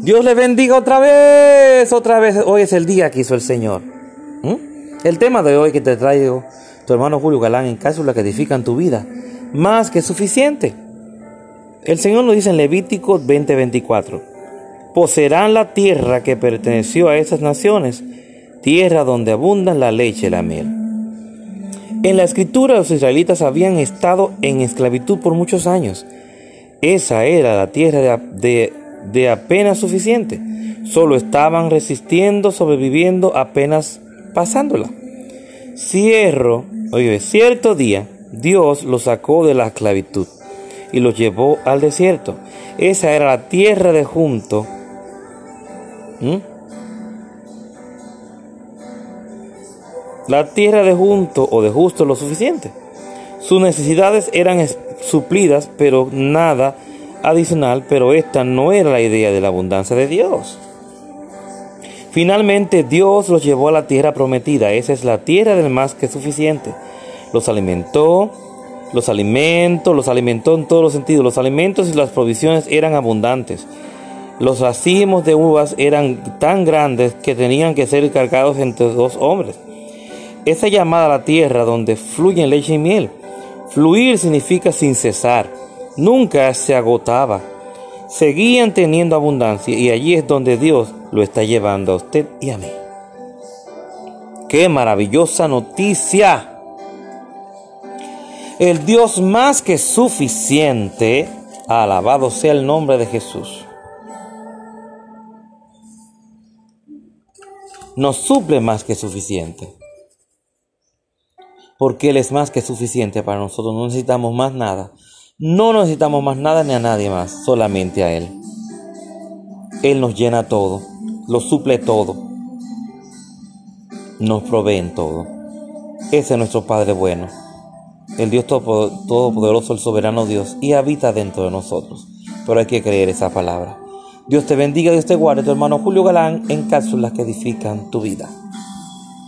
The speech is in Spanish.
Dios le bendiga otra vez, otra vez. Hoy es el día que hizo el Señor. ¿Mm? El tema de hoy que te traigo, tu hermano Julio Galán, en cápsulas que edifican tu vida, más que suficiente. El Señor nos dice en Levítico 20:24, poseerán la tierra que perteneció a esas naciones, tierra donde abundan la leche y la miel. En la escritura los israelitas habían estado en esclavitud por muchos años. Esa era la tierra de, de, apenas suficiente. Solo estaban resistiendo, sobreviviendo, apenas pasándola. Cierro, oye, cierto día Dios los sacó de la esclavitud y los llevó al desierto. Esa era la tierra de junto. La tierra de junto o de justo lo suficiente. Sus necesidades eran suplidas, pero nada adicional, pero esta no era la idea de la abundancia de Dios. Finalmente Dios los llevó a la tierra prometida, esa es la tierra del más que suficiente. Los alimentó, los alimentos, los alimentó en todos los sentidos, los alimentos y las provisiones eran abundantes. Los racimos de uvas eran tan grandes que tenían que ser cargados entre dos hombres. Esa llamada a la tierra donde fluyen leche y miel. Fluir significa sin cesar. Nunca se agotaba. Seguían teniendo abundancia y allí es donde Dios lo está llevando a usted y a mí. ¡Qué maravillosa noticia! El Dios más que suficiente, alabado sea el nombre de Jesús, nos suple más que suficiente porque Él es más que suficiente para nosotros. No necesitamos más nada. No necesitamos más nada ni a nadie más, solamente a Él. Él nos llena todo, lo suple todo, nos provee en todo. Ese es nuestro Padre bueno, el Dios Todopoderoso, el soberano Dios, y habita dentro de nosotros. Pero hay que creer esa palabra. Dios te bendiga, Dios te guarde, tu hermano Julio Galán, en cápsulas que edifican tu vida.